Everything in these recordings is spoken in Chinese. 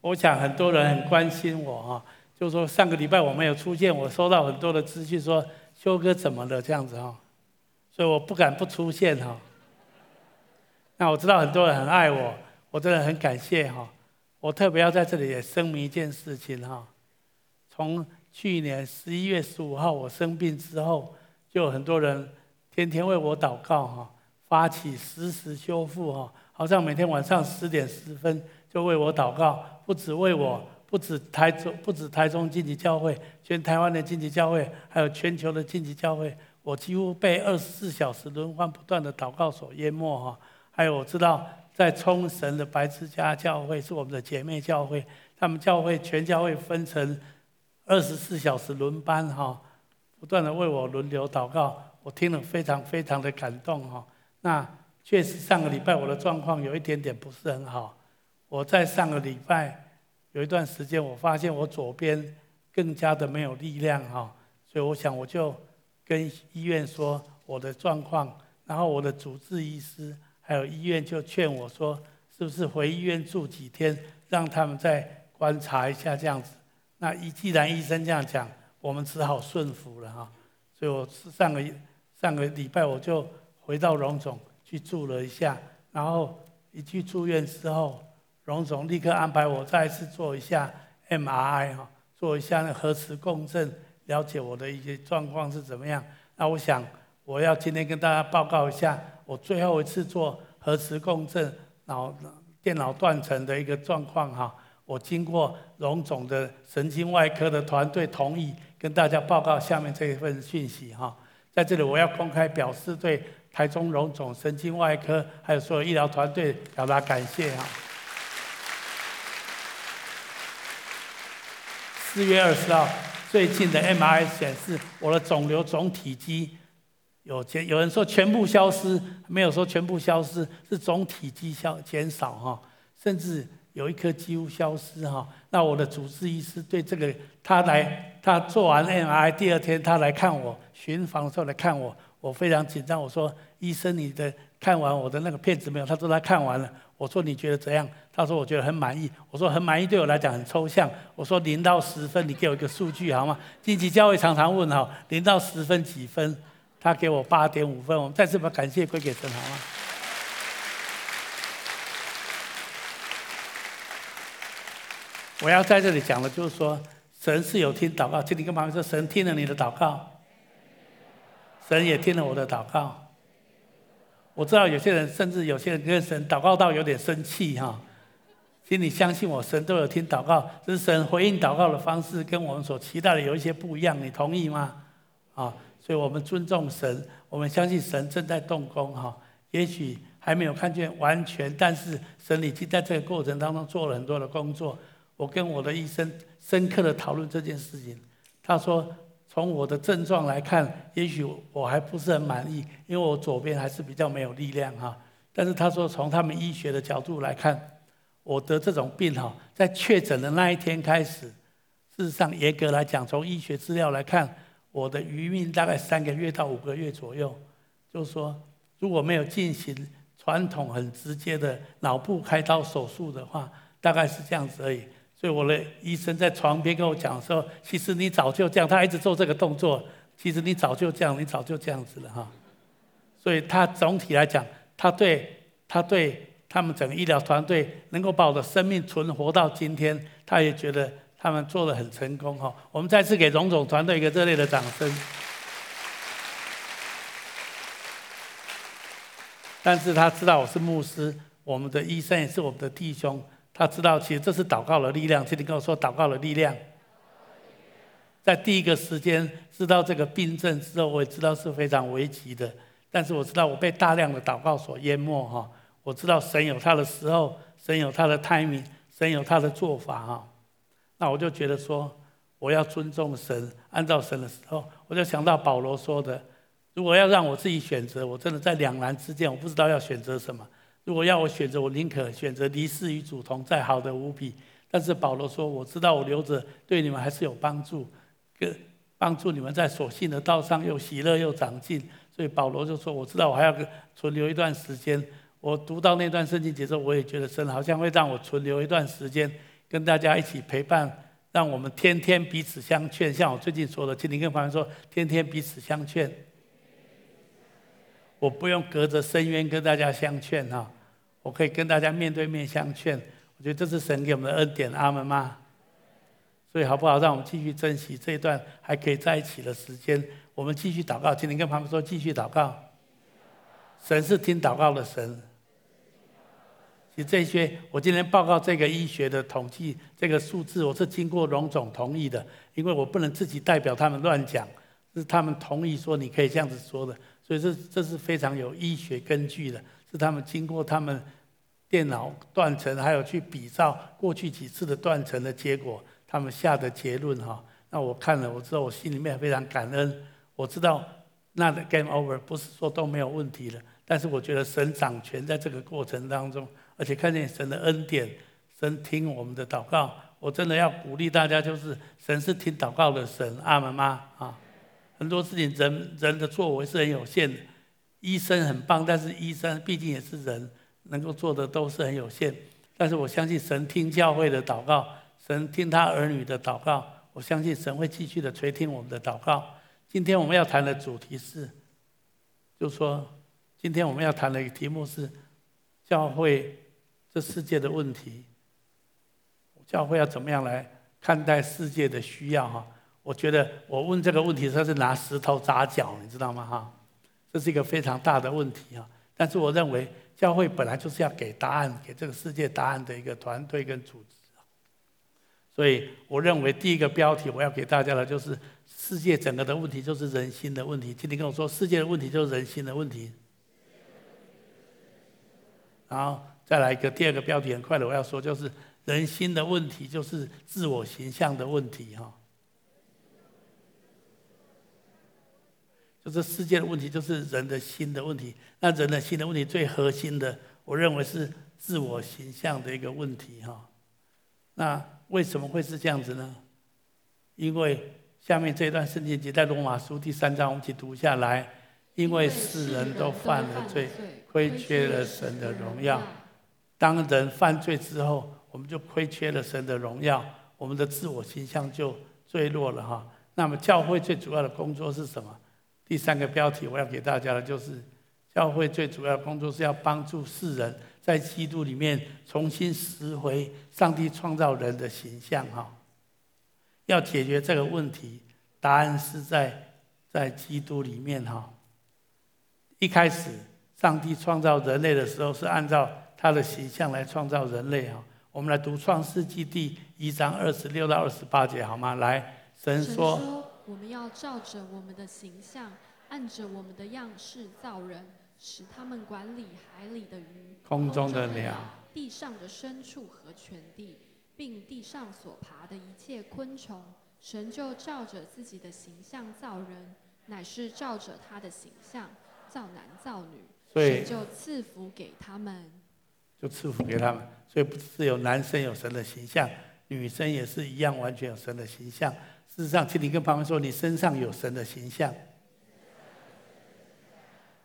我想很多人很关心我哈，就说上个礼拜我没有出现，我收到很多的资讯说修哥怎么了这样子哈，所以我不敢不出现哈。那我知道很多人很爱我，我真的很感谢哈。我特别要在这里也声明一件事情哈，从去年十一月十五号我生病之后，就有很多人天天为我祷告哈，发起实时修复哈，好像每天晚上十点十分就为我祷告，不止为我，不止台中，不止台中晋级教会，全台湾的晋级教会，还有全球的晋级教会，我几乎被二十四小时轮换不断的祷告所淹没哈。还有我知道。在冲绳的白之家教会是我们的姐妹教会，他们教会全教会分成二十四小时轮班哈，不断的为我轮流祷告，我听了非常非常的感动哈。那确实上个礼拜我的状况有一点点不是很好，我在上个礼拜有一段时间，我发现我左边更加的没有力量哈，所以我想我就跟医院说我的状况，然后我的主治医师。还有医院就劝我说，是不是回医院住几天，让他们再观察一下这样子。那一既然医生这样讲，我们只好顺服了哈。所以我上个上个礼拜我就回到荣总去住了一下，然后一去住院之后，荣总立刻安排我再次做一下 MRI 哈，做一下核磁共振，了解我的一些状况是怎么样。那我想我要今天跟大家报告一下。我最后一次做核磁共振脑电脑断层的一个状况哈，我经过荣总的神经外科的团队同意，跟大家报告下面这一份讯息哈。在这里我要公开表示对台中荣总神经外科还有所有医疗团队表达感谢哈。四月二十号，最近的 MRI 显示我的肿瘤总体积。有减，有人说全部消失，没有说全部消失，是总体积消减少哈，甚至有一颗几乎消失哈。那我的主治医师对这个，他来，他做完 MRI 第二天他来看我，巡房的时候来看我，我非常紧张。我说医生，你的看完我的那个片子没有？他说他看完了。我说你觉得怎样？他说我觉得很满意。我说很满意对我来讲很抽象。我说零到十分，你给我一个数据好吗？荆棘教会常常问哈，零到十分几分？他给我八点五分，我们再次把感谢归给神，好吗？我要在这里讲的，就是说，神是有听祷告，请你跟旁边说，神听了你的祷告，神也听了我的祷告。我知道有些人，甚至有些人跟神祷告到有点生气哈，请你相信我，神都有听祷告，只是神回应祷告的方式跟我们所期待的有一些不一样，你同意吗？啊？所以我们尊重神，我们相信神正在动工哈。也许还没有看见完全，但是神已经在这个过程当中做了很多的工作。我跟我的医生深刻的讨论这件事情，他说从我的症状来看，也许我还不是很满意，因为我左边还是比较没有力量哈。但是他说从他们医学的角度来看，我得这种病哈，在确诊的那一天开始，事实上严格来讲，从医学资料来看。我的余命大概三个月到五个月左右，就是说，如果没有进行传统很直接的脑部开刀手术的话，大概是这样子而已。所以我的医生在床边跟我讲说，其实你早就这样，他一直做这个动作，其实你早就这样，你早就这样子了哈。所以他总体来讲，他对他对他们整个医疗团队能够把我的生命存活到今天，他也觉得。他们做得很成功哈，我们再次给荣总团队一个热烈的掌声。但是他知道我是牧师，我们的医生也是我们的弟兄，他知道其实这是祷告的力量。请你跟我说祷告的力量。在第一个时间知道这个病症之后，我也知道是非常危急的。但是我知道我被大量的祷告所淹没哈，我知道神有他的时候，神有他的 timing，神有他的做法哈。那我就觉得说，我要尊重神，按照神的时候，我就想到保罗说的：如果要让我自己选择，我真的在两难之间，我不知道要选择什么。如果要我选择，我宁可选择离世与主同在，好的无比。但是保罗说，我知道我留着对你们还是有帮助，跟帮助你们在所信的道上又喜乐又长进。所以保罗就说，我知道我还要存留一段时间。我读到那段圣经节奏，我也觉得神好像会让我存留一段时间。跟大家一起陪伴，让我们天天彼此相劝。像我最近说的，请你跟朋友说，天天彼此相劝。我不用隔着深渊跟大家相劝哈，我可以跟大家面对面相劝。我觉得这是神给我们的恩典，阿门吗？所以好不好？让我们继续珍惜这一段还可以在一起的时间。我们继续祷告，请你跟旁边说，继续祷告。神是听祷告的神。其实这些，我今天报告这个医学的统计，这个数字，我是经过荣总同意的，因为我不能自己代表他们乱讲，是他们同意说你可以这样子说的。所以这这是非常有医学根据的，是他们经过他们电脑断层，还有去比照过去几次的断层的结果，他们下的结论哈。那我看了，我知道我心里面非常感恩。我知道那个 game over 不是说都没有问题了，但是我觉得神掌权在这个过程当中，而且看见神的恩典，神听我们的祷告，我真的要鼓励大家，就是神是听祷告的神，阿门吗？啊。很多事情人人的作为是很有限的，医生很棒，但是医生毕竟也是人，能够做的都是很有限。但是我相信神听教会的祷告，神听他儿女的祷告，我相信神会继续的垂听我们的祷告。今天我们要谈的主题是，就说，今天我们要谈的一个题目是教会这世界的问题，教会要怎么样来看待世界的需要哈？我觉得我问这个问题，他是拿石头砸脚，你知道吗？哈，这是一个非常大的问题啊。但是我认为，教会本来就是要给答案，给这个世界答案的一个团队跟组织。所以我认为第一个标题我要给大家的就是世界整个的问题就是人心的问题。今天跟我说，世界的问题就是人心的问题。然后再来一个第二个标题，很快的我要说，就是人心的问题就是自我形象的问题哈。这世界的问题就是人的心的问题。那人的心的问题最核心的，我认为是自我形象的一个问题哈。那为什么会是这样子呢？因为下面这一段圣经节在罗马书第三章，我们一起读下来。因为世人都犯了罪，亏缺了神的荣耀。当人犯罪之后，我们就亏缺了神的荣耀，我们的自我形象就坠落了哈。那么教会最主要的工作是什么？第三个标题我要给大家的就是，教会最主要的工作是要帮助世人在基督里面重新拾回上帝创造人的形象哈。要解决这个问题，答案是在在基督里面哈。一开始上帝创造人类的时候是按照他的形象来创造人类哈。我们来读创世纪第一章二十六到二十八节好吗？来，神说。我们要照着我们的形象，按着我们的样式造人，使他们管理海里的鱼、空中的鸟、地上的牲畜和全地，并地上所爬的一切昆虫。神就照着自己的形象造人，乃是照着他的形象造男造女。所以神就赐福给他们，就赐福给他们。所以不是有男生有神的形象，女生也是一样，完全有神的形象。事实上，请你跟旁边说，你身上有神的形象。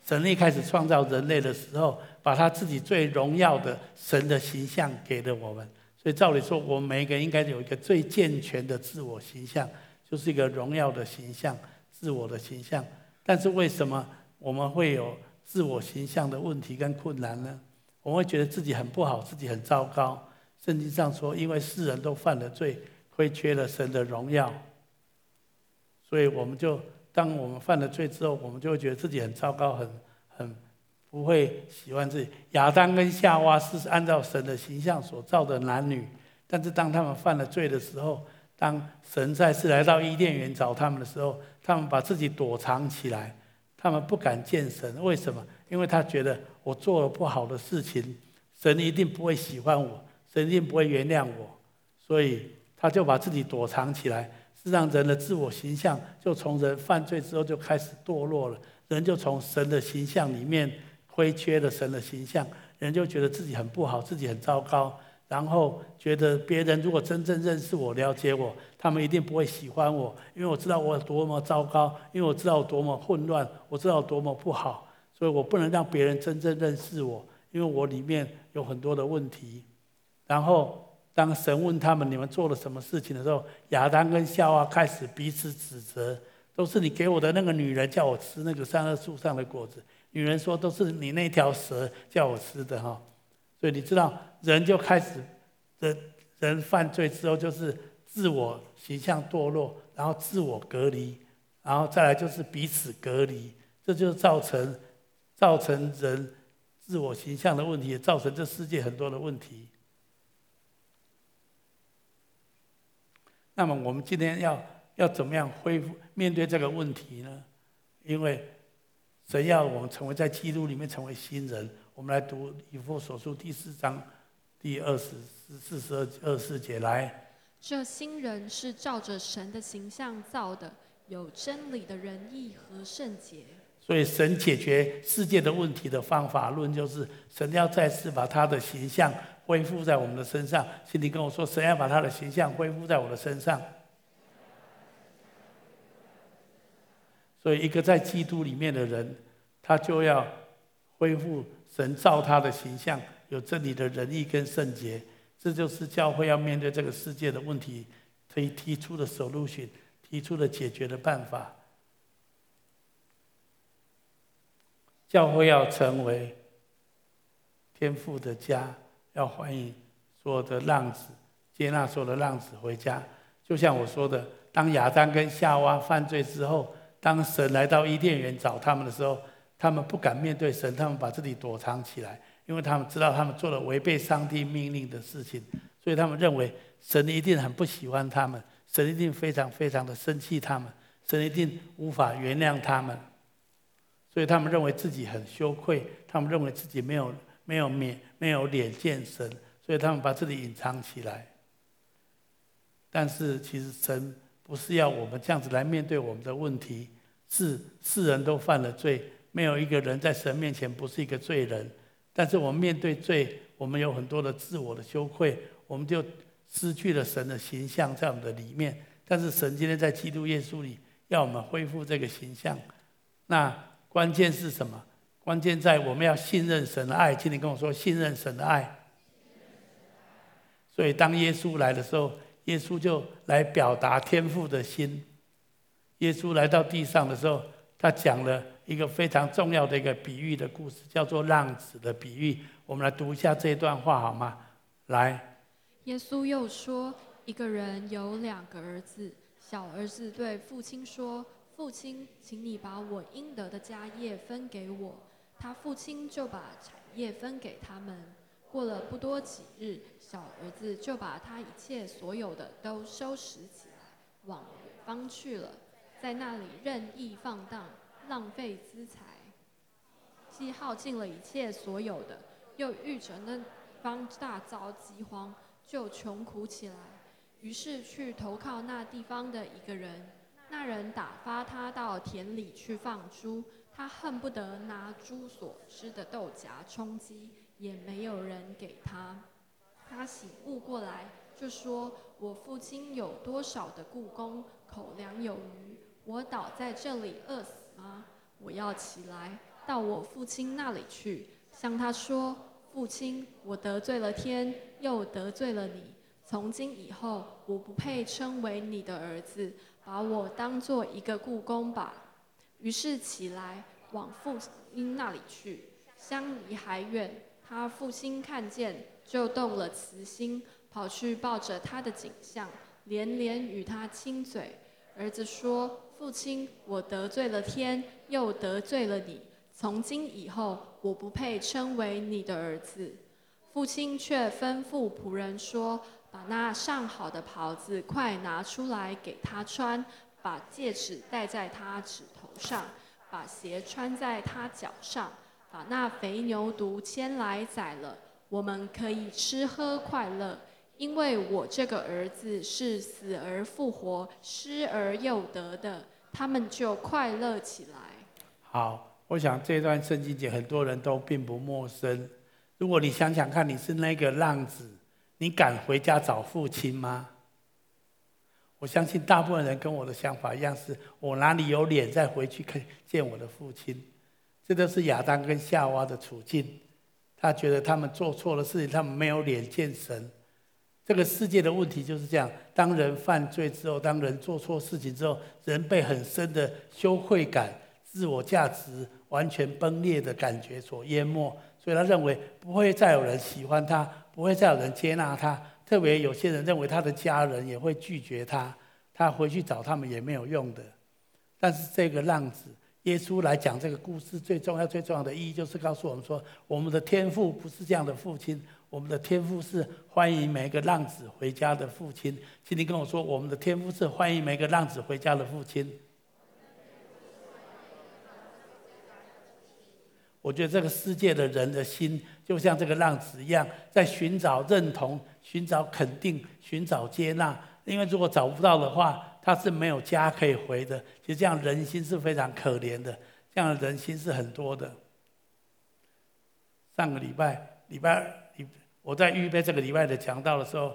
神一开始创造人类的时候，把他自己最荣耀的神的形象给了我们。所以照理说，我们每一个人应该有一个最健全的自我形象，就是一个荣耀的形象、自我的形象。但是为什么我们会有自我形象的问题跟困难呢？我们会觉得自己很不好，自己很糟糕。圣经上说，因为世人都犯了罪，亏缺了神的荣耀。所以我们就，当我们犯了罪之后，我们就会觉得自己很糟糕，很很不会喜欢自己。亚当跟夏娃是按照神的形象所造的男女，但是当他们犯了罪的时候，当神再次来到伊甸园找他们的时候，他们把自己躲藏起来，他们不敢见神。为什么？因为他觉得我做了不好的事情，神一定不会喜欢我，神一定不会原谅我，所以他就把自己躲藏起来。是让人的自我形象就从人犯罪之后就开始堕落了，人就从神的形象里面亏缺了神的形象，人就觉得自己很不好，自己很糟糕，然后觉得别人如果真正认识我、了解我，他们一定不会喜欢我，因为我知道我有多么糟糕，因为我知道我多么混乱，我知道我多么不好，所以我不能让别人真正认识我，因为我里面有很多的问题，然后当神问他们你们做了什么事情的时候，亚当跟夏娃开始彼此指责，都是你给我的那个女人叫我吃那个善恶树上的果子。女人说都是你那条蛇叫我吃的哈。所以你知道，人就开始人人犯罪之后就是自我形象堕落，然后自我隔离，然后再来就是彼此隔离，这就是造成造成人自我形象的问题，也造成这世界很多的问题。那么我们今天要要怎么样恢复面对这个问题呢？因为神要我们成为在基督里面成为新人。我们来读以弗所书第四章第二十四、四十二、二十四节来。这新人是照着神的形象造的，有真理的仁义和圣洁。所以神解决世界的问题的方法论，就是神要再次把他的形象。恢复在我们的身上，请你跟我说，神要把他的形象恢复在我的身上。所以，一个在基督里面的人，他就要恢复神造他的形象，有真理的仁义跟圣洁。这就是教会要面对这个世界的问题，可以提出的 solution，提出的解决的办法。教会要成为天父的家。要欢迎所有的浪子，接纳所有的浪子回家。就像我说的，当亚当跟夏娃犯罪之后，当神来到伊甸园找他们的时候，他们不敢面对神，他们把自己躲藏起来，因为他们知道他们做了违背上帝命令的事情，所以他们认为神一定很不喜欢他们，神一定非常非常的生气他们，神一定无法原谅他们，所以他们认为自己很羞愧，他们认为自己没有。没有面，没有脸见神，所以他们把这里隐藏起来。但是其实神不是要我们这样子来面对我们的问题，是世人都犯了罪，没有一个人在神面前不是一个罪人。但是我们面对罪，我们有很多的自我的羞愧，我们就失去了神的形象在我们的里面。但是神今天在基督耶稣里要我们恢复这个形象，那关键是什么？关键在我们要信任神的爱，请你跟我说信任神的爱。所以当耶稣来的时候，耶稣就来表达天父的心。耶稣来到地上的时候，他讲了一个非常重要的一个比喻的故事，叫做浪子的比喻。我们来读一下这段话好吗？来。耶稣又说，一个人有两个儿子，小儿子对父亲说：“父亲，请你把我应得的家业分给我。”他父亲就把产业分给他们。过了不多几日，小儿子就把他一切所有的都收拾起来，往远方去了，在那里任意放荡，浪费资财，既耗尽了一切所有的，又遇着那方大遭饥荒，就穷苦起来。于是去投靠那地方的一个人，那人打发他到田里去放猪。他恨不得拿猪所吃的豆荚充饥，也没有人给他。他醒悟过来，就说：“我父亲有多少的雇工，口粮有余，我倒在这里饿死吗？我要起来到我父亲那里去，向他说：父亲，我得罪了天，又得罪了你。从今以后，我不配称为你的儿子，把我当做一个雇工吧。”于是起来往父亲那里去，相离还远。他父亲看见，就动了慈心，跑去抱着他的颈项，连连与他亲嘴。儿子说：“父亲，我得罪了天，又得罪了你。从今以后，我不配称为你的儿子。”父亲却吩咐仆人说：“把那上好的袍子快拿出来给他穿，把戒指戴在他指头。”上，把鞋穿在他脚上，把那肥牛犊牵来宰了，我们可以吃喝快乐，因为我这个儿子是死而复活、失而又得的，他们就快乐起来。好，我想这段圣经节很多人都并不陌生。如果你想想看，你是那个浪子，你敢回家找父亲吗？我相信大部分人跟我的想法一样，是我哪里有脸再回去看见我的父亲？这都是亚当跟夏娃的处境。他觉得他们做错了事情，他们没有脸见神。这个世界的问题就是这样：当人犯罪之后，当人做错事情之后，人被很深的羞愧感、自我价值完全崩裂的感觉所淹没，所以他认为不会再有人喜欢他，不会再有人接纳他。特别有些人认为他的家人也会拒绝他，他回去找他们也没有用的。但是这个浪子，耶稣来讲这个故事最重要、最重要的意义，就是告诉我们说，我们的天父不是这样的父亲。我们的天父是欢迎每个浪子回家的父亲，请你跟我说，我们的天父是欢迎每个浪子回家的父亲。我觉得这个世界的人的心就像这个浪子一样，在寻找认同、寻找肯定、寻找接纳。因为如果找不到的话，他是没有家可以回的。其实这样人心是非常可怜的，这样的人心是很多的。上个礼拜，礼拜二。我在预备这个礼拜的讲道的时候，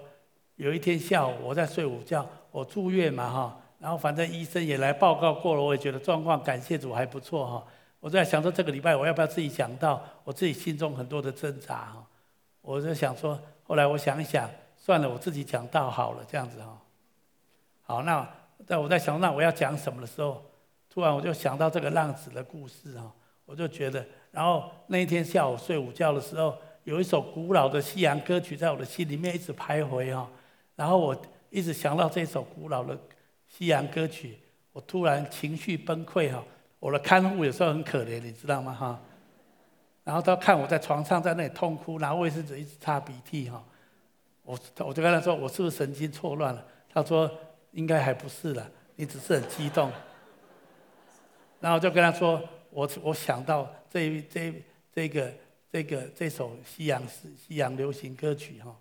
有一天下午我在睡午觉，我住院嘛哈，然后反正医生也来报告过了，我也觉得状况感谢主还不错哈。我在想说这个礼拜我要不要自己讲到，我自己心中很多的挣扎哈。我就想说，后来我想一想，算了，我自己讲到好了这样子哈。好，那在我在想那我要讲什么的时候，突然我就想到这个浪子的故事哈，我就觉得，然后那一天下午睡午觉的时候。有一首古老的西洋歌曲在我的心里面一直徘徊哈，然后我一直想到这首古老的西洋歌曲，我突然情绪崩溃哈。我的看护有时候很可怜，你知道吗哈？然后他看我在床上在那里痛哭，拿卫生纸一直擦鼻涕哈。我我就跟他说，我是不是神经错乱了？他说应该还不是了，你只是很激动。然后我就跟他说，我我想到这这这个。这个这首西洋是西洋流行歌曲哈，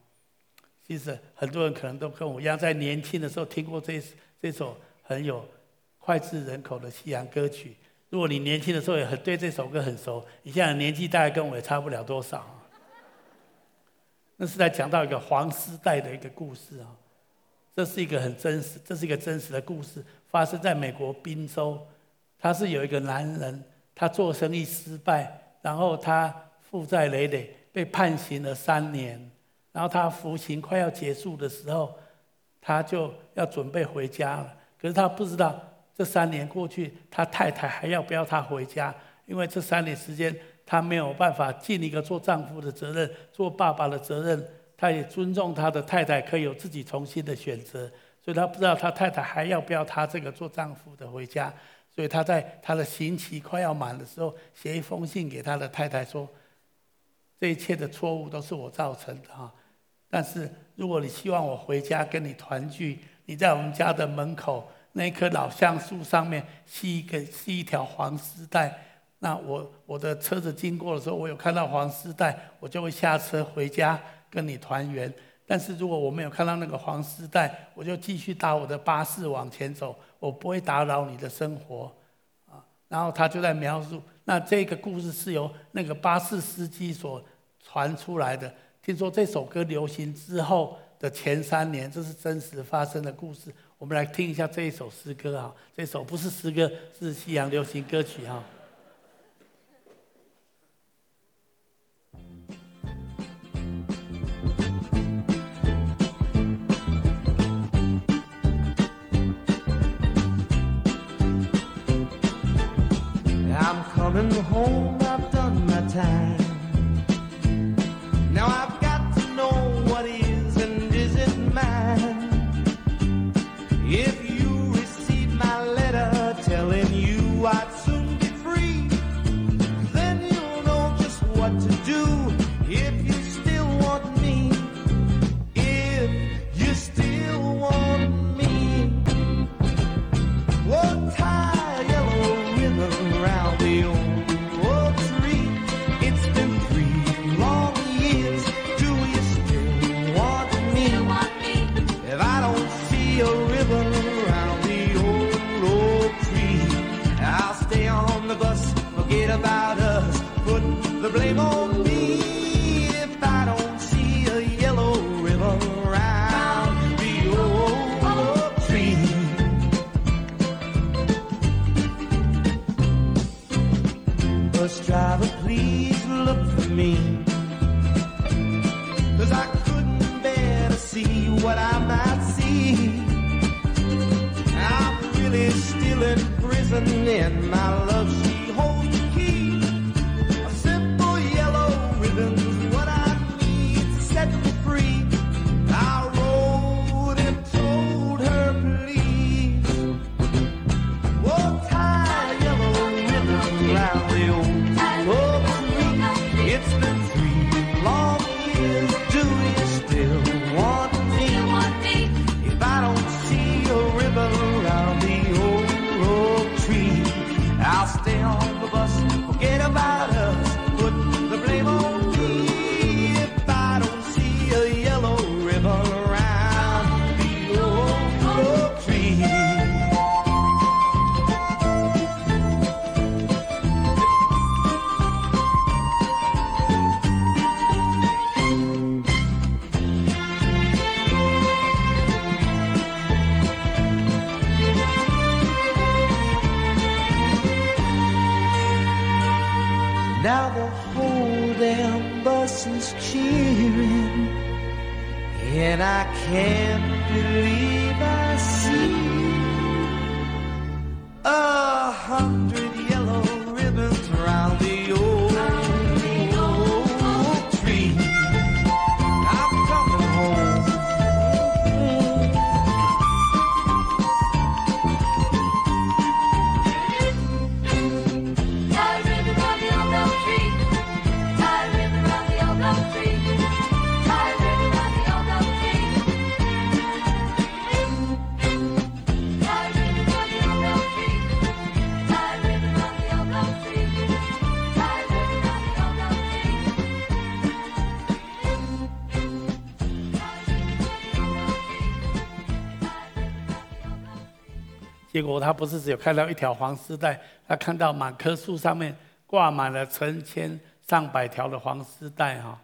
其实很多人可能都跟我一样，在年轻的时候听过这这首很有脍炙人口的西洋歌曲。如果你年轻的时候也很对这首歌很熟，你现在年纪大概跟我也差不了多少。那是在讲到一个黄丝带的一个故事啊，这是一个很真实，这是一个真实的故事，发生在美国宾州。他是有一个男人，他做生意失败，然后他。负债累累，被判刑了三年，然后他服刑快要结束的时候，他就要准备回家了。可是他不知道这三年过去，他太太还要不要他回家？因为这三年时间，他没有办法尽一个做丈夫的责任，做爸爸的责任。他也尊重他的太太可以有自己重新的选择，所以他不知道他太太还要不要他这个做丈夫的回家。所以他在他的刑期快要满的时候，写一封信给他的太太说。这一切的错误都是我造成的哈，但是如果你希望我回家跟你团聚，你在我们家的门口那棵老橡树上面系一个系一条黄丝带，那我我的车子经过的时候，我有看到黄丝带，我就会下车回家跟你团圆。但是如果我没有看到那个黄丝带，我就继续搭我的巴士往前走，我不会打扰你的生活啊。然后他就在描述。那这个故事是由那个巴士司机所传出来的。听说这首歌流行之后的前三年，这是真实发生的故事。我们来听一下这一首诗歌啊，这首不是诗歌，是西洋流行歌曲哈。Bus driver, please look for me. Cause I couldn't bear to see what I might see. I'm really still in prison in my love. And I can't believe I see a hundred 结果他不是只有看到一条黄丝带，他看到满棵树上面挂满了成千上百条的黄丝带哈，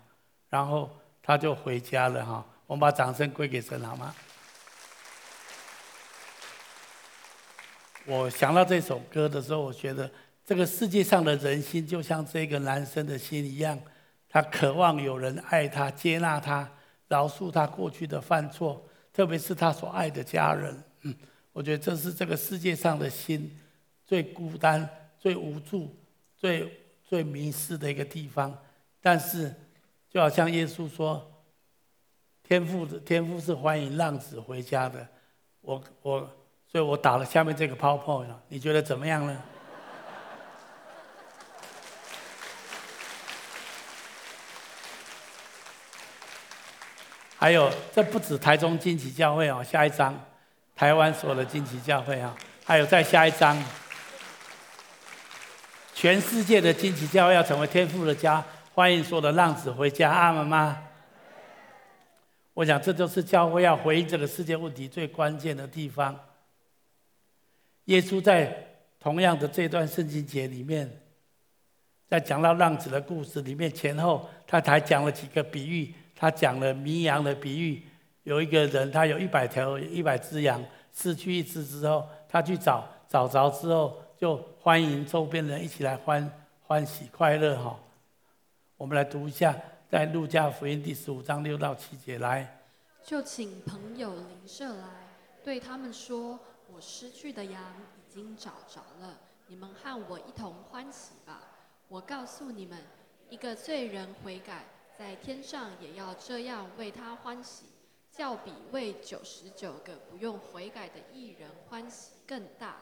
然后他就回家了哈。我们把掌声归给神好吗？我想到这首歌的时候，我觉得这个世界上的人心就像这个男生的心一样，他渴望有人爱他、接纳他、饶恕他过去的犯错，特别是他所爱的家人。嗯，我觉得这是这个世界上的心最孤单、最无助、最最迷失的一个地方。但是，就好像耶稣说，天父的天父是欢迎浪子回家的。我我。所以我打了下面这个 PowerPoint，你觉得怎么样呢？还有，这不止台中惊奇教会哦，下一章，台湾所有的惊奇教会啊，还有再下一章，全世界的惊奇教会要成为天父的家，欢迎所有的浪子回家，阿们吗？我想这就是教会要回应这个世界问题最关键的地方。耶稣在同样的这段圣经节里面，在讲到浪子的故事里面，前后他还讲了几个比喻。他讲了迷羊的比喻，有一个人他有一百条一百只羊，失去一只之后，他去找，找着之后就欢迎周边人一起来欢欢喜快乐哈。我们来读一下，在路加福音第十五章六到七节来，就请朋友邻舍来，对他们说。我失去的羊已经找着了，你们和我一同欢喜吧。我告诉你们，一个罪人悔改，在天上也要这样为他欢喜，较比为九十九个不用悔改的义人欢喜更大。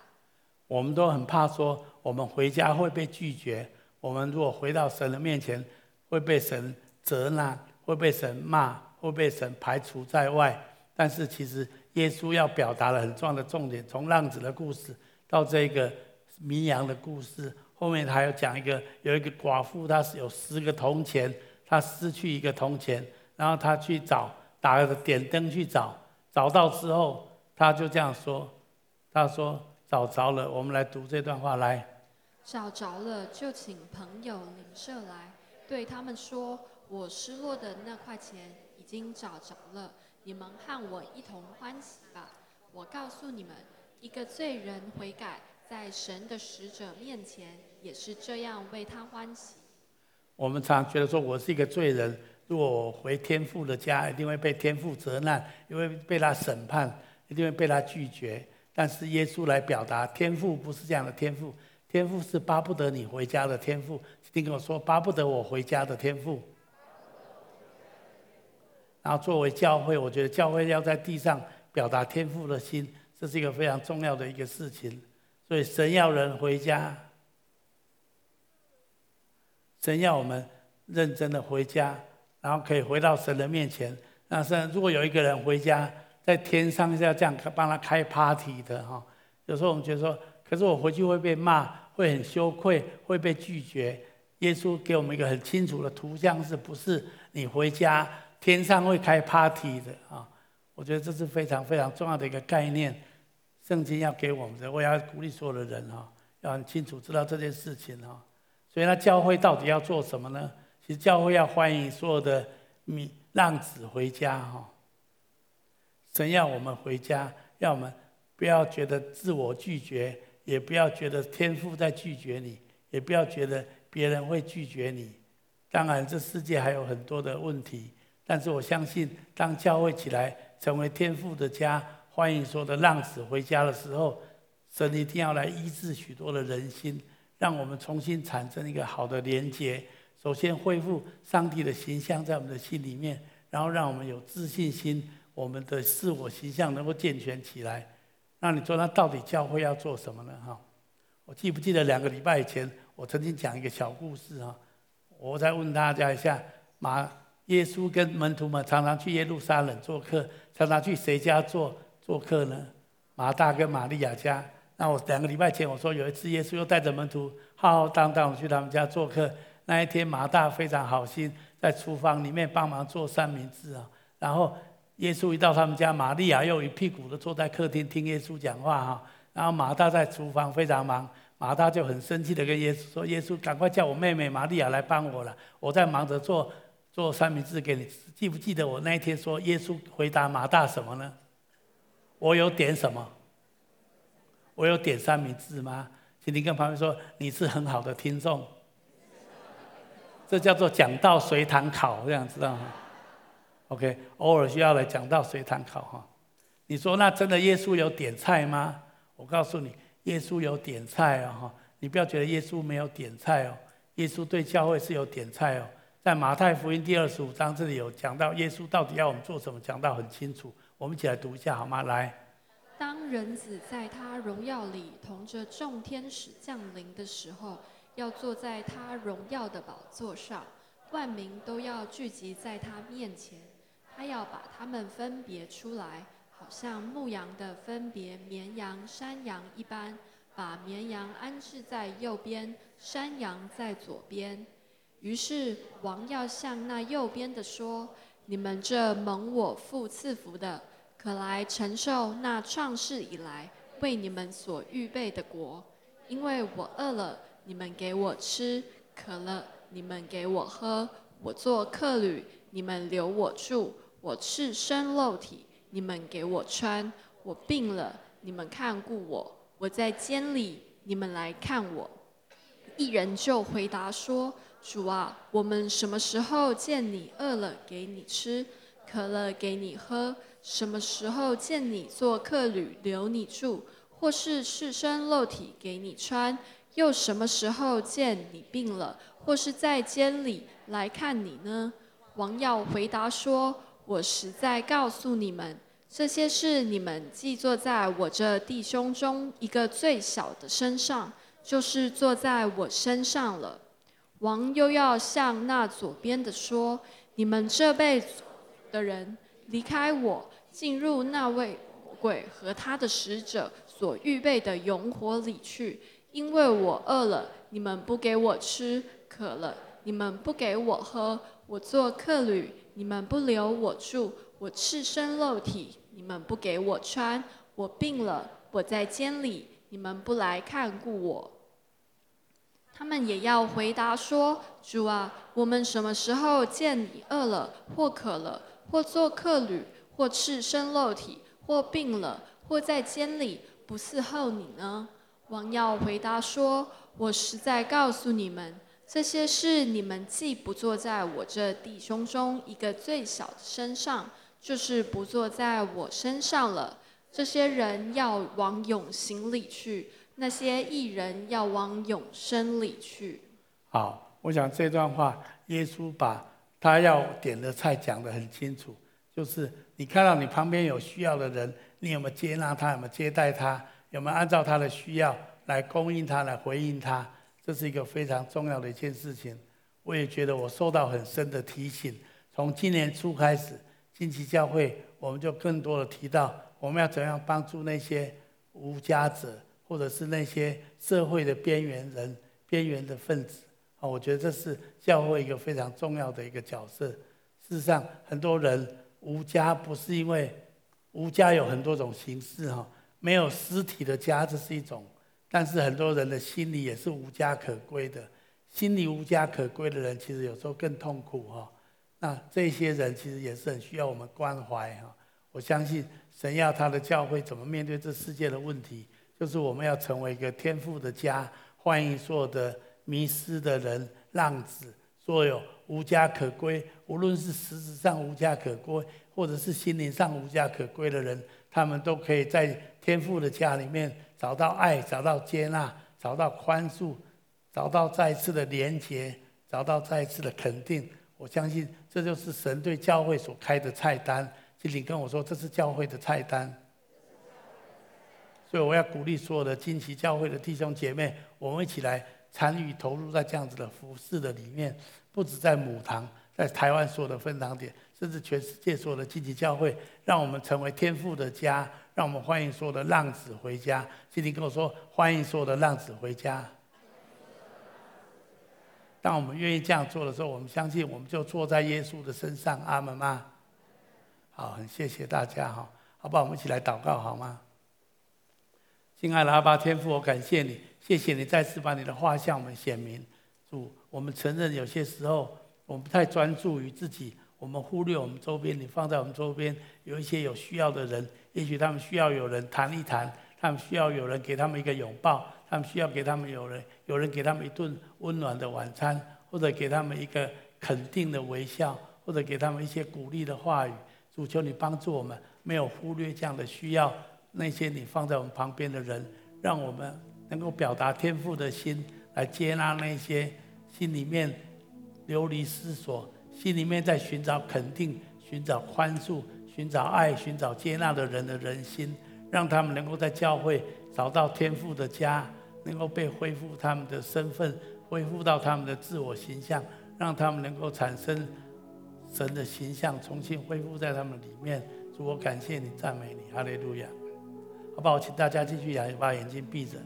我们都很怕说，我们回家会被拒绝。我们如果回到神的面前，会被神责难，会被神骂，会被神排除在外。但是其实。耶稣要表达了很重要的重点，从浪子的故事到这个迷羊的故事，后面他还有讲一个，有一个寡妇，她是有十个铜钱，她失去一个铜钱，然后她去找，打了个点灯去找，找到之后，他就这样说，他说找着了，我们来读这段话来。找着了，就请朋友邻舍来，对他们说，我失落的那块钱已经找着了。你们和我一同欢喜吧！我告诉你们，一个罪人悔改，在神的使者面前也是这样为他欢喜。我们常觉得说，我是一个罪人，如果我回天父的家，一定会被天父责难，因为被他审判，一定会被他拒绝。但是耶稣来表达天父不是这样的天父，天父是巴不得你回家的天父。听跟我说，巴不得我回家的天父。然后作为教会，我觉得教会要在地上表达天父的心，这是一个非常重要的一个事情。所以神要人回家，神要我们认真的回家，然后可以回到神的面前。那是如果有一个人回家，在天上是要这样帮他开 party 的哈。有时候我们觉得说，可是我回去会被骂，会很羞愧，会被拒绝。耶稣给我们一个很清楚的图像，是不是你回家天上会开 party 的啊？我觉得这是非常非常重要的一个概念，圣经要给我们的，我要鼓励所有的人哈，要很清楚知道这件事情哈。所以，那教会到底要做什么呢？其实教会要欢迎所有的米浪子回家哈。神要我们回家，要我们不要觉得自我拒绝，也不要觉得天父在拒绝你，也不要觉得。别人会拒绝你，当然这世界还有很多的问题，但是我相信，当教会起来成为天父的家，欢迎所有的浪子回家的时候，神一定要来医治许多的人心，让我们重新产生一个好的连结。首先恢复上帝的形象在我们的心里面，然后让我们有自信心，我们的自我形象能够健全起来。那你说，那到底教会要做什么呢？哈，我记不记得两个礼拜以前？我曾经讲一个小故事哈，我再问大家一下：马耶稣跟门徒们常常去耶路撒冷做客，常常去谁家做做客呢？马大跟玛利亚家。那我两个礼拜前我说，有一次耶稣又带着门徒浩浩荡荡去他们家做客。那一天马大非常好心，在厨房里面帮忙做三明治啊。然后耶稣一到他们家，玛利亚又一屁股的坐在客厅听耶稣讲话哈。然后马大在厨房非常忙。马大就很生气的跟耶稣说：“耶稣，赶快叫我妹妹玛利亚来帮我了，我在忙着做做三明治给你。记不记得我那一天说耶稣回答马大什么呢？我有点什么？我有点三明治吗？请你跟旁边说，你是很好的听众。这叫做讲到随堂考，这样知道吗？OK，偶尔需要来讲到随堂考哈。你说那真的耶稣有点菜吗？我告诉你。”耶稣有点菜哦哈，你不要觉得耶稣没有点菜哦。耶稣对教会是有点菜哦，在马太福音第二十五章这里有讲到耶稣到底要我们做什么，讲到很清楚。我们一起来读一下好吗？来，当人子在他荣耀里同着众天使降临的时候，要坐在他荣耀的宝座上，万民都要聚集在他面前，他要把他们分别出来。好像牧羊的分别绵羊、山羊一般，把绵羊安置在右边，山羊在左边。于是王要向那右边的说：“你们这蒙我父赐福的，可来承受那创世以来为你们所预备的国。因为我饿了，你们给我吃；渴了，你们给我喝；我做客旅，你们留我住；我赤身露体。”你们给我穿，我病了，你们看顾我；我在监里，你们来看我。一人就回答说：“主啊，我们什么时候见你饿了给你吃，渴了给你喝？什么时候见你做客旅留你住，或是赤身露体给你穿？又什么时候见你病了，或是在监里来看你呢？”王要回答说。我实在告诉你们，这些事你们既坐在我这弟兄中一个最小的身上，就是坐在我身上了。王又要向那左边的说：你们这辈子的人离开我，进入那位鬼和他的使者所预备的永火里去，因为我饿了，你们不给我吃；渴了，你们不给我喝；我做客旅。你们不留我住，我赤身露体；你们不给我穿，我病了，我在监里；你们不来看顾我。他们也要回答说：“主啊，我们什么时候见你饿了，或渴了，或做客旅，或赤身露体，或病了，或在监里，不伺候你呢？”王耀回答说：“我实在告诉你们。”这些事你们既不做在我这弟兄中一个最小的身上，就是不做在我身上了。这些人要往永刑里去，那些义人要往永生里去。好，我想这段话，耶稣把他要点的菜讲得很清楚，就是你看到你旁边有需要的人，你有没有接纳他，有没有接待他，有没有按照他的需要来供应他，来回应他，这是一个非常重要的一件事情。我也觉得我受到很深的提醒。从今年初开始，近期教会我们就更多的提到，我们要怎样帮助那些无家者，或者是那些社会的边缘人、边缘的分子。啊，我觉得这是教会一个非常重要的一个角色。事实上，很多人无家不是因为无家有很多种形式哈，没有实体的家这是一种，但是很多人的心里也是无家可归的。心里无家可归的人，其实有时候更痛苦哈。那这些人其实也是很需要我们关怀哈。我相信神要他的教会怎么面对这世界的问题，就是我们要成为一个天父的家，欢迎所有的迷失的人、浪子，所有无家可归，无论是实质上无家可归，或者是心灵上无家可归的人，他们都可以在天父的家里面找到爱，找到接纳，找到宽恕。找到再次的连结，找到再次的肯定，我相信这就是神对教会所开的菜单。经理跟我说，这是教会的菜单，所以我要鼓励所有的金奇教会的弟兄姐妹，我们一起来参与投入在这样子的服事的里面，不止在母堂，在台湾所有的分堂点，甚至全世界所有的金旗教会，让我们成为天父的家，让我们欢迎所有的浪子回家。经理跟我说，欢迎所有的浪子回家。当我们愿意这样做的时候，我们相信我们就坐在耶稣的身上，阿门吗？好，很谢谢大家哈，好不好？我们一起来祷告好吗？亲爱的阿爸天父，我感谢你，谢谢你再次把你的话向我们显明。主，我们承认有些时候我们不太专注于自己，我们忽略我们周边。你放在我们周边有一些有需要的人，也许他们需要有人谈一谈，他们需要有人给他们一个拥抱。他们需要给他们有人，有人给他们一顿温暖的晚餐，或者给他们一个肯定的微笑，或者给他们一些鼓励的话语。主求你帮助我们，没有忽略这样的需要。那些你放在我们旁边的人，让我们能够表达天赋的心，来接纳那些心里面流离失所、心里面在寻找肯定、寻找宽恕、寻找爱、寻找接纳的人的人心，让他们能够在教会找到天赋的家。能够被恢复他们的身份，恢复到他们的自我形象，让他们能够产生神的形象，重新恢复在他们里面。主，我感谢你，赞美你，哈利路亚。好不好？请大家继续把眼睛闭着。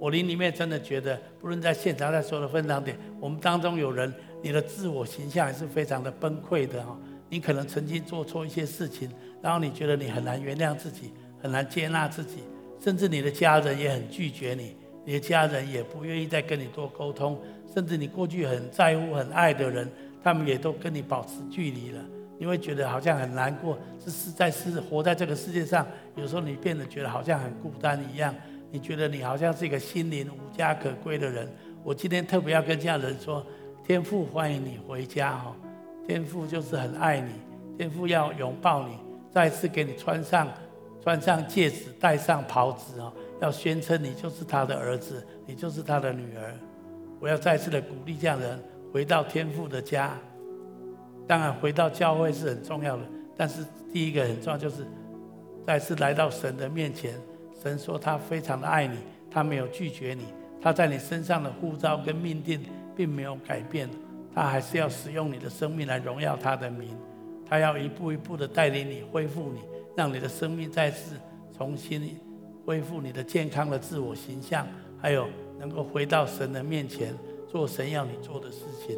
我灵里面真的觉得，不论在现场，在所有的分堂点，我们当中有人，你的自我形象也是非常的崩溃的哈。你可能曾经做错一些事情，然后你觉得你很难原谅自己，很难接纳自己。甚至你的家人也很拒绝你，你的家人也不愿意再跟你多沟通，甚至你过去很在乎、很爱的人，他们也都跟你保持距离了。你会觉得好像很难过，这是在是活在这个世界上，有时候你变得觉得好像很孤单一样。你觉得你好像是一个心灵无家可归的人。我今天特别要跟家人说，天父欢迎你回家哦，天父就是很爱你，天父要拥抱你，再次给你穿上。穿上戒指，戴上袍子哦，要宣称你就是他的儿子，你就是他的女儿。我要再次的鼓励这样的人回到天父的家。当然，回到教会是很重要的，但是第一个很重要就是再次来到神的面前。神说他非常的爱你，他没有拒绝你，他在你身上的呼召跟命定并没有改变，他还是要使用你的生命来荣耀他的名。他要一步一步的带领你，恢复你。让你的生命再次重新恢复你的健康的自我形象，还有能够回到神的面前做神要你做的事情。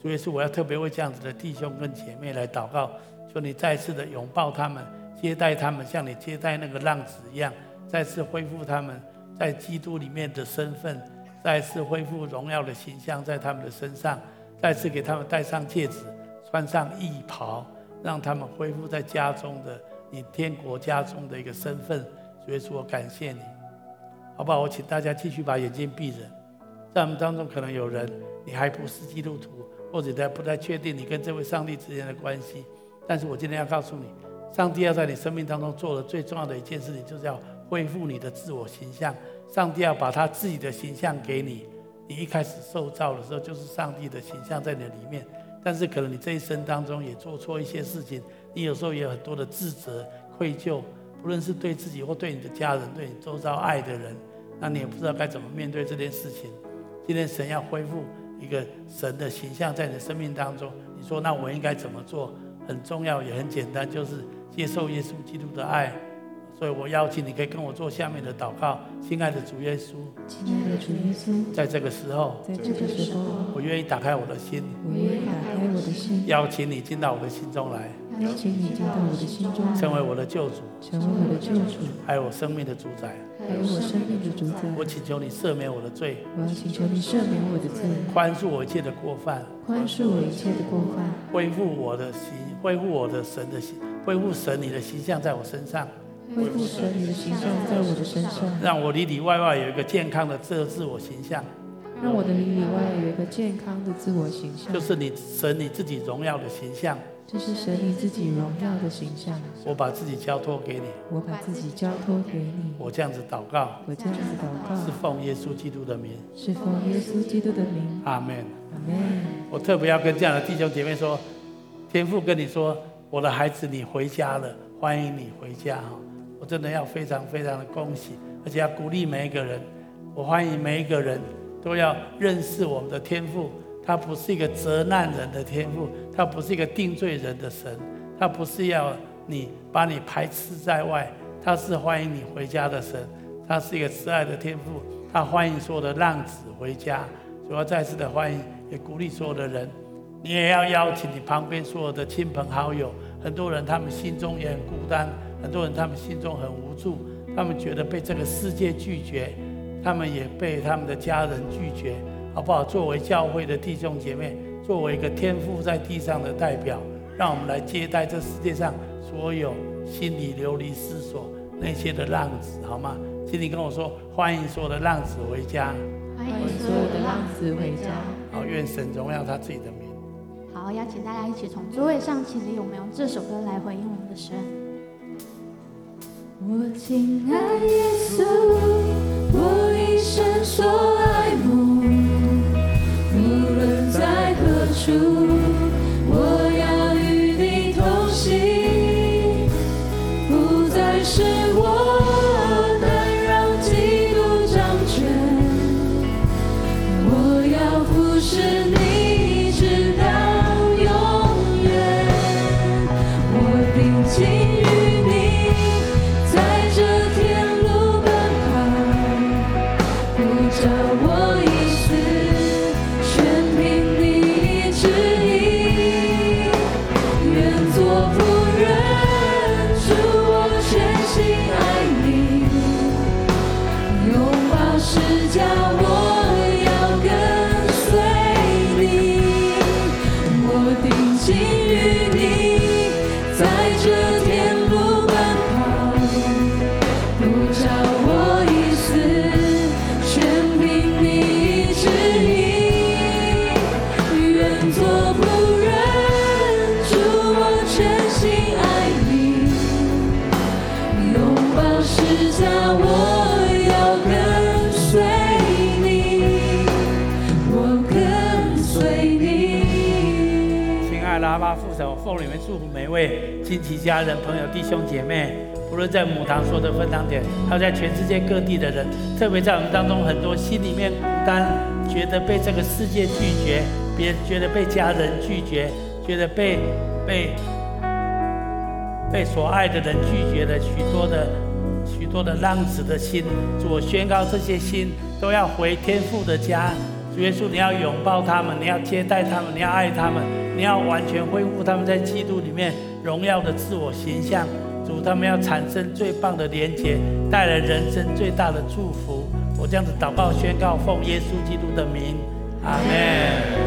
所以是我要特别为这样子的弟兄跟姐妹来祷告，求你再次的拥抱他们，接待他们，像你接待那个浪子一样，再次恢复他们在基督里面的身份，再次恢复荣耀的形象在他们的身上，再次给他们戴上戒指，穿上义袍，让他们恢复在家中的。你天国家中的一个身份，所以说我感谢你，好不好？我请大家继续把眼睛闭着。在我们当中可能有人，你还不是基督徒，或者在不太确定你跟这位上帝之间的关系。但是我今天要告诉你，上帝要在你生命当中做的最重要的一件事情，就是要恢复你的自我形象。上帝要把他自己的形象给你。你一开始受造的时候，就是上帝的形象在你的里面。但是可能你这一生当中也做错一些事情，你有时候也有很多的自责、愧疚，不论是对自己或对你的家人、对你周遭爱的人，那你也不知道该怎么面对这件事情。今天神要恢复一个神的形象在你的生命当中，你说那我应该怎么做？很重要也很简单，就是接受耶稣基督的爱。所以我邀请你可以跟我做下面的祷告，亲爱的主耶稣，亲爱的主耶稣，在这个时候，在这个时候，我愿意打开我的心，我愿意打开我的心，邀请你进到我的心中来，邀请你进到我的心中来，成为我的救主，成为我的救主，还有我生命的主宰。还有我生命的主宰。我请求你赦免我的罪，我要请求你赦免我的罪，宽恕我一切的过犯，宽恕我一切的过犯，恢复我的形，恢复我的神的形，恢复神你的形象在我身上。恢复神你的形象在我的身上，让我里里外外有一个健康的自自我形象，让我的里里外外有一个健康的自我形象，就是你神你自己荣耀的形象，这是神你自己荣耀的形象。我把自己交托给你，我把自己交托给你，我这样子祷告，我这样子祷告，是奉耶稣基督的名，是奉耶稣基督的名。阿门。阿门。我特别要跟这样的弟兄姐妹说，天父跟你说，我的孩子，你回家了，欢迎你回家哈。真的要非常非常的恭喜，而且要鼓励每一个人。我欢迎每一个人都要认识我们的天赋，他不是一个责难人的天赋，他不是一个定罪人的神，他不是要你把你排斥在外，他是欢迎你回家的神，他是一个慈爱的天赋，他欢迎所有的浪子回家。所要再次的欢迎，也鼓励所有的人，你也要邀请你旁边所有的亲朋好友，很多人他们心中也很孤单。很多人他们心中很无助，他们觉得被这个世界拒绝，他们也被他们的家人拒绝，好不好？作为教会的弟兄姐妹，作为一个天父在地上的代表，让我们来接待这世界上所有心里流离失所那些的浪子，好吗？请你跟我说，欢迎所有的浪子回家，欢迎所有的浪子回家。好，愿神荣耀他自己的名。好，邀请大家一起从座位上起立，我们用这首歌来回应我们的神。我亲爱耶稣，我一生所爱慕，无论在何处，奉你们祝福每一位亲戚、家人、朋友、弟兄姐妹，不论在母堂说的分堂点，还有在全世界各地的人，特别在我们当中很多心里面孤单，觉得被这个世界拒绝，别人觉得被家人拒绝，觉得被被被所爱的人拒绝的许多的许多的浪子的心，主，我宣告这些心都要回天父的家。主耶稣，你要拥抱他们，你要接待他们，你要爱他们，你要完全恢复他们在基督里面荣耀的自我形象。主，他们要产生最棒的连结，带来人生最大的祝福。我这样子祷告宣告，奉耶稣基督的名，阿门。